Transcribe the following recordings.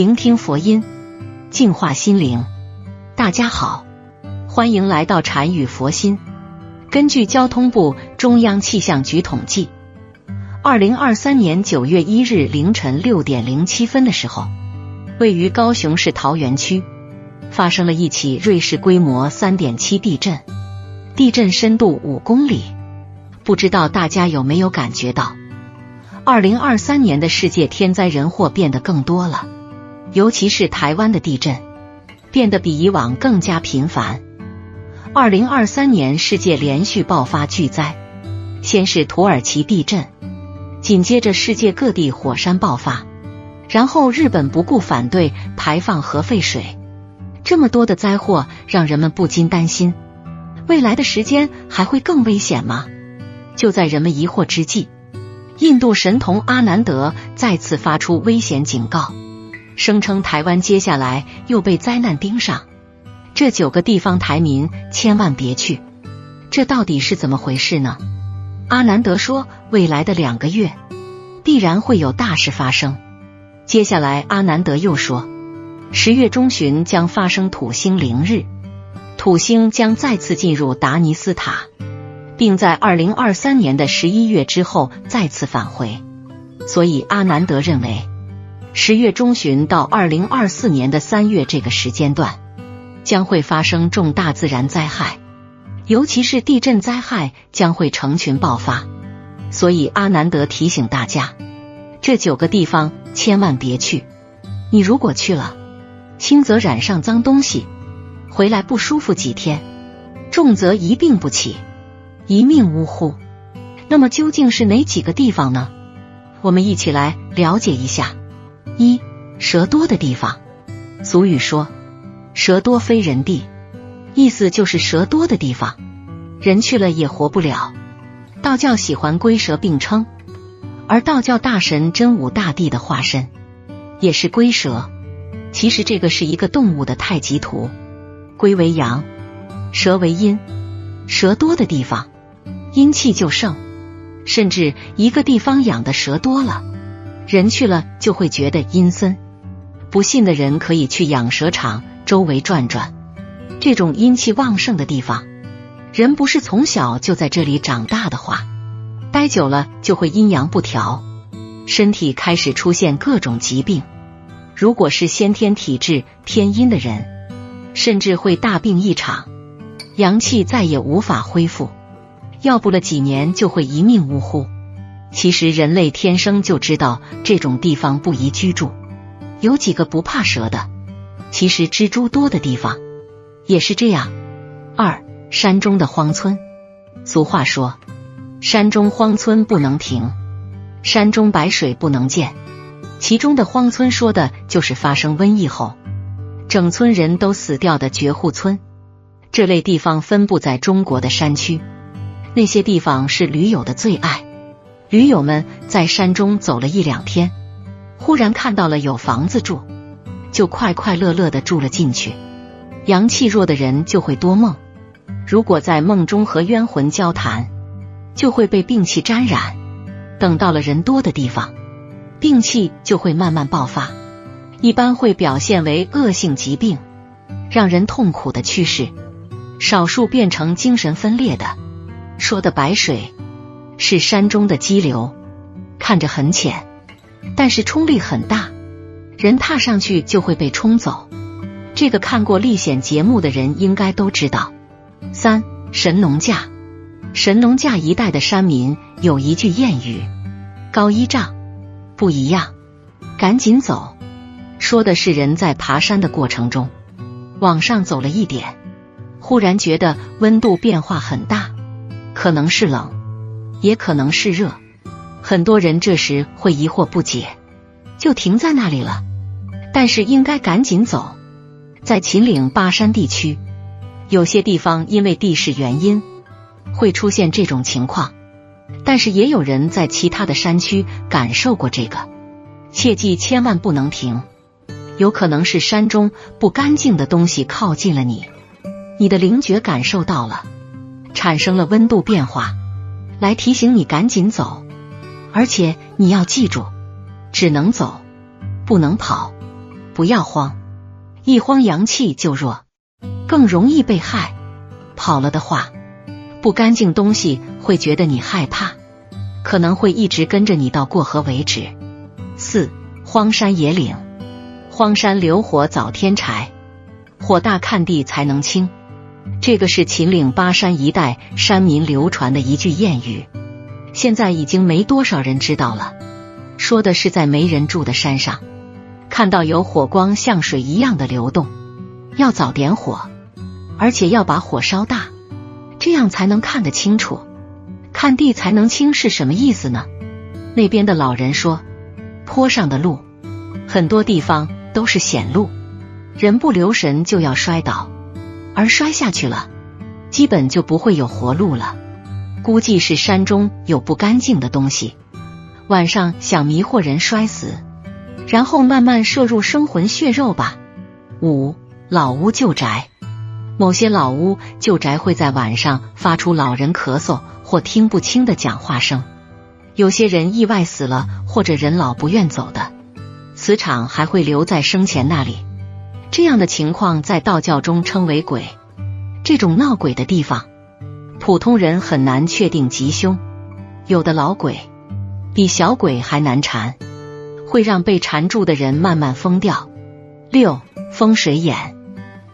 聆听佛音，净化心灵。大家好，欢迎来到禅语佛心。根据交通部、中央气象局统计，二零二三年九月一日凌晨六点零七分的时候，位于高雄市桃园区发生了一起瑞士规模三点七地震，地震深度五公里。不知道大家有没有感觉到？二零二三年的世界天灾人祸变得更多了，尤其是台湾的地震变得比以往更加频繁。二零二三年世界连续爆发巨灾，先是土耳其地震，紧接着世界各地火山爆发，然后日本不顾反对排放核废水，这么多的灾祸让人们不禁担心：未来的时间还会更危险吗？就在人们疑惑之际。印度神童阿南德再次发出危险警告，声称台湾接下来又被灾难盯上，这九个地方台民千万别去。这到底是怎么回事呢？阿南德说，未来的两个月必然会有大事发生。接下来，阿南德又说，十月中旬将发生土星凌日，土星将再次进入达尼斯塔。并在二零二三年的十一月之后再次返回，所以阿南德认为，十月中旬到二零二四年的三月这个时间段将会发生重大自然灾害，尤其是地震灾害将会成群爆发。所以阿南德提醒大家，这九个地方千万别去。你如果去了，轻则染上脏东西，回来不舒服几天；重则一病不起。一命呜呼。那么究竟是哪几个地方呢？我们一起来了解一下。一蛇多的地方，俗语说“蛇多非人地”，意思就是蛇多的地方，人去了也活不了。道教喜欢龟蛇并称，而道教大神真武大帝的化身也是龟蛇。其实这个是一个动物的太极图，龟为阳，蛇为阴，蛇多的地方。阴气就盛，甚至一个地方养的蛇多了，人去了就会觉得阴森。不信的人可以去养蛇场周围转转，这种阴气旺盛的地方，人不是从小就在这里长大的话，待久了就会阴阳不调，身体开始出现各种疾病。如果是先天体质偏阴的人，甚至会大病一场，阳气再也无法恢复。要不了几年就会一命呜呼。其实人类天生就知道这种地方不宜居住。有几个不怕蛇的，其实蜘蛛多的地方也是这样。二山中的荒村，俗话说山中荒村不能停，山中白水不能见。其中的荒村说的就是发生瘟疫后，整村人都死掉的绝户村。这类地方分布在中国的山区。那些地方是驴友的最爱，驴友们在山中走了一两天，忽然看到了有房子住，就快快乐乐的住了进去。阳气弱的人就会多梦，如果在梦中和冤魂交谈，就会被病气沾染。等到了人多的地方，病气就会慢慢爆发，一般会表现为恶性疾病，让人痛苦的去世，少数变成精神分裂的。说的白水是山中的激流，看着很浅，但是冲力很大，人踏上去就会被冲走。这个看过历险节目的人应该都知道。三神农架，神农架一带的山民有一句谚语：“高一丈不一样，赶紧走。”说的是人在爬山的过程中往上走了一点，忽然觉得温度变化很大。可能是冷，也可能是热。很多人这时会疑惑不解，就停在那里了。但是应该赶紧走。在秦岭巴山地区，有些地方因为地势原因会出现这种情况，但是也有人在其他的山区感受过这个。切记千万不能停，有可能是山中不干净的东西靠近了你，你的灵觉感受到了。产生了温度变化，来提醒你赶紧走，而且你要记住，只能走，不能跑，不要慌，一慌阳气就弱，更容易被害。跑了的话，不干净东西会觉得你害怕，可能会一直跟着你到过河为止。四荒山野岭，荒山流火早添柴，火大看地才能清。这个是秦岭巴山一带山民流传的一句谚语，现在已经没多少人知道了。说的是在没人住的山上，看到有火光像水一样的流动，要早点火。而且要把火烧大，这样才能看得清楚。看地才能清是什么意思呢？那边的老人说，坡上的路很多地方都是险路，人不留神就要摔倒，而摔下去了，基本就不会有活路了。估计是山中有不干净的东西，晚上想迷惑人摔死，然后慢慢摄入生魂血肉吧。五老屋旧宅。某些老屋旧宅会在晚上发出老人咳嗽或听不清的讲话声，有些人意外死了或者人老不愿走的，磁场还会留在生前那里。这样的情况在道教中称为鬼。这种闹鬼的地方，普通人很难确定吉凶。有的老鬼比小鬼还难缠，会让被缠住的人慢慢疯掉。六风水眼。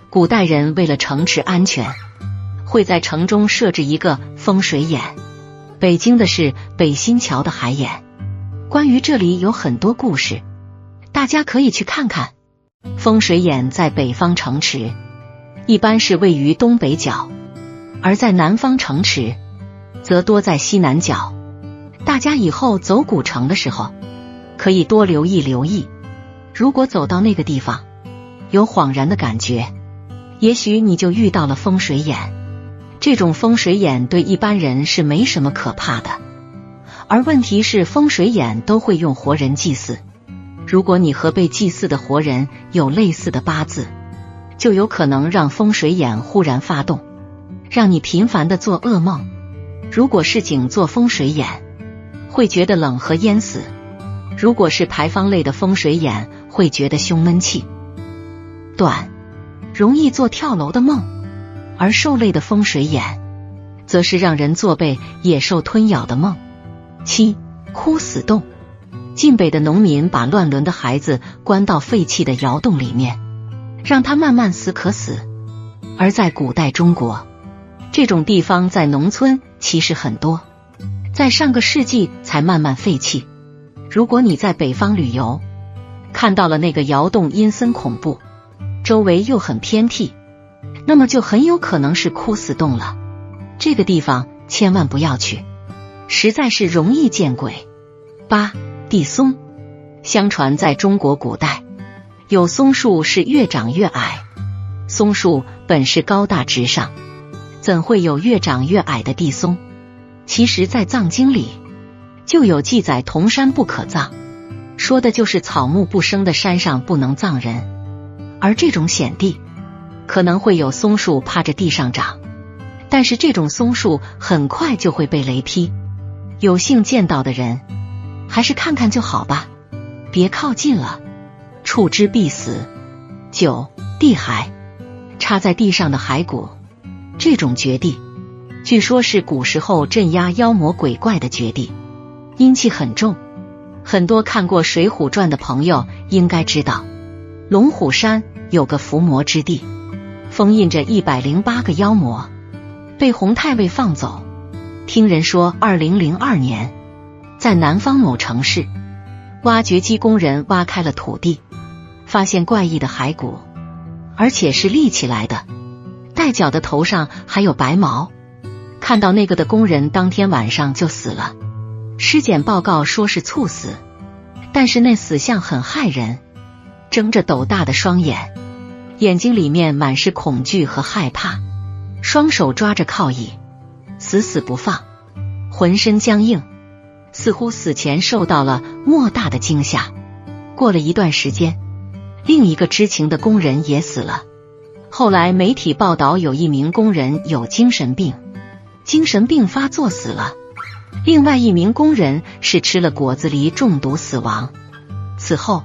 古代人为了城池安全，会在城中设置一个风水眼。北京的是北新桥的海眼，关于这里有很多故事，大家可以去看看。风水眼在北方城池，一般是位于东北角；而在南方城池，则多在西南角。大家以后走古城的时候，可以多留意留意。如果走到那个地方，有恍然的感觉。也许你就遇到了风水眼，这种风水眼对一般人是没什么可怕的，而问题是风水眼都会用活人祭祀。如果你和被祭祀的活人有类似的八字，就有可能让风水眼忽然发动，让你频繁的做噩梦。如果是井做风水眼，会觉得冷和淹死；如果是牌坊类的风水眼，会觉得胸闷气短。容易做跳楼的梦，而兽类的风水眼，则是让人做被野兽吞咬的梦。七枯死洞，晋北的农民把乱伦的孩子关到废弃的窑洞里面，让他慢慢死渴死。而在古代中国，这种地方在农村其实很多，在上个世纪才慢慢废弃。如果你在北方旅游，看到了那个窑洞，阴森恐怖。周围又很偏僻，那么就很有可能是枯死洞了。这个地方千万不要去，实在是容易见鬼。八地松，相传在中国古代，有松树是越长越矮。松树本是高大直上，怎会有越长越矮的地松？其实，在藏经里就有记载：“铜山不可葬”，说的就是草木不生的山上不能葬人。而这种险地可能会有松树趴着地上长，但是这种松树很快就会被雷劈。有幸见到的人，还是看看就好吧，别靠近了，触之必死。九地骸，插在地上的骸骨，这种绝地，据说是古时候镇压妖魔鬼怪的绝地，阴气很重。很多看过《水浒传》的朋友应该知道。龙虎山有个伏魔之地，封印着一百零八个妖魔，被洪太尉放走。听人说，二零零二年，在南方某城市，挖掘机工人挖开了土地，发现怪异的骸骨，而且是立起来的，带角的头上还有白毛。看到那个的工人当天晚上就死了，尸检报告说是猝死，但是那死相很骇人。睁着斗大的双眼，眼睛里面满是恐惧和害怕，双手抓着靠椅，死死不放，浑身僵硬，似乎死前受到了莫大的惊吓。过了一段时间，另一个知情的工人也死了。后来媒体报道，有一名工人有精神病，精神病发作死了；另外一名工人是吃了果子狸中毒死亡。此后。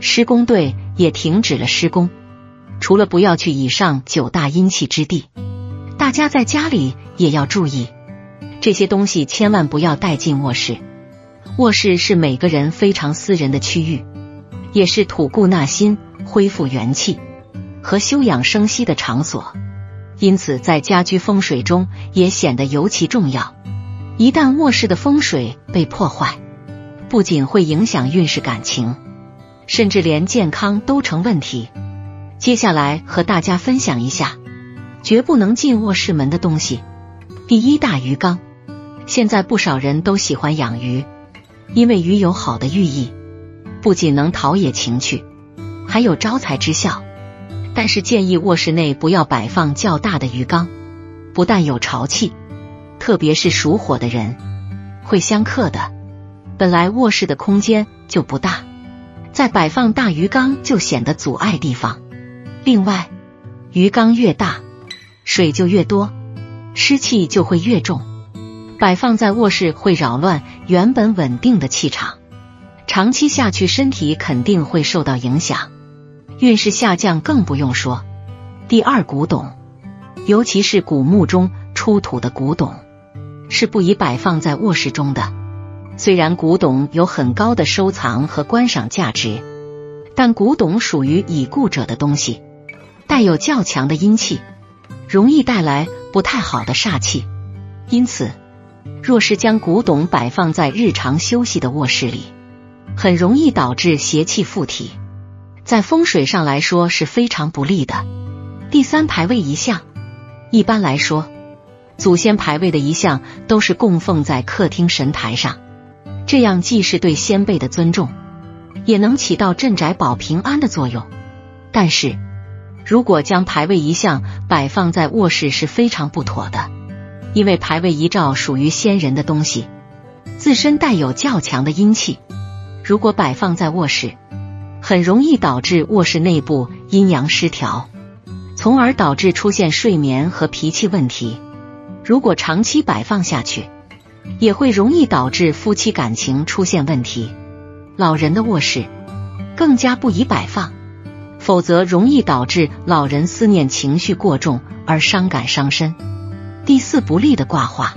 施工队也停止了施工。除了不要去以上九大阴气之地，大家在家里也要注意，这些东西千万不要带进卧室。卧室是每个人非常私人的区域，也是吐故纳新、恢复元气和休养生息的场所，因此在家居风水中也显得尤其重要。一旦卧室的风水被破坏，不仅会影响运势、感情，甚至连健康都成问题。接下来和大家分享一下绝不能进卧室门的东西。第一，大鱼缸。现在不少人都喜欢养鱼。因为鱼有好的寓意，不仅能陶冶情趣，还有招财之效。但是建议卧室内不要摆放较大的鱼缸，不但有潮气，特别是属火的人会相克的。本来卧室的空间就不大，再摆放大鱼缸就显得阻碍地方。另外，鱼缸越大，水就越多，湿气就会越重。摆放在卧室会扰乱原本稳定的气场，长期下去身体肯定会受到影响，运势下降更不用说。第二，古董，尤其是古墓中出土的古董，是不宜摆放在卧室中的。虽然古董有很高的收藏和观赏价值，但古董属于已故者的东西，带有较强的阴气，容易带来不太好的煞气，因此。若是将古董摆放在日常休息的卧室里，很容易导致邪气附体，在风水上来说是非常不利的。第三，排位遗像，一般来说，祖先牌位的遗像都是供奉在客厅神台上，这样既是对先辈的尊重，也能起到镇宅保平安的作用。但是，如果将牌位遗像摆放在卧室是非常不妥的。因为牌位遗照属于先人的东西，自身带有较强的阴气，如果摆放在卧室，很容易导致卧室内部阴阳失调，从而导致出现睡眠和脾气问题。如果长期摆放下去，也会容易导致夫妻感情出现问题。老人的卧室更加不宜摆放，否则容易导致老人思念情绪过重而伤感伤身。第四不利的挂画，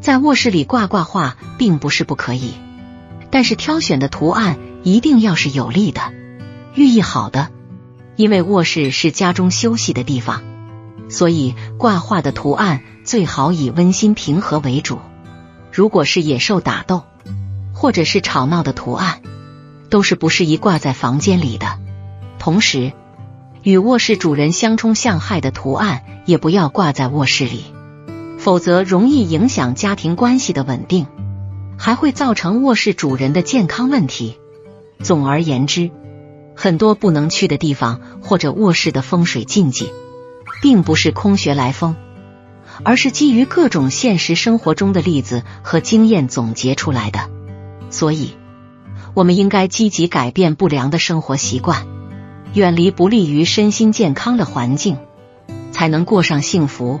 在卧室里挂挂画并不是不可以，但是挑选的图案一定要是有利的、寓意好的。因为卧室是家中休息的地方，所以挂画的图案最好以温馨平和为主。如果是野兽打斗或者是吵闹的图案，都是不适宜挂在房间里的。同时，与卧室主人相冲相害的图案也不要挂在卧室里。否则容易影响家庭关系的稳定，还会造成卧室主人的健康问题。总而言之，很多不能去的地方或者卧室的风水禁忌，并不是空穴来风，而是基于各种现实生活中的例子和经验总结出来的。所以，我们应该积极改变不良的生活习惯，远离不利于身心健康的环境，才能过上幸福。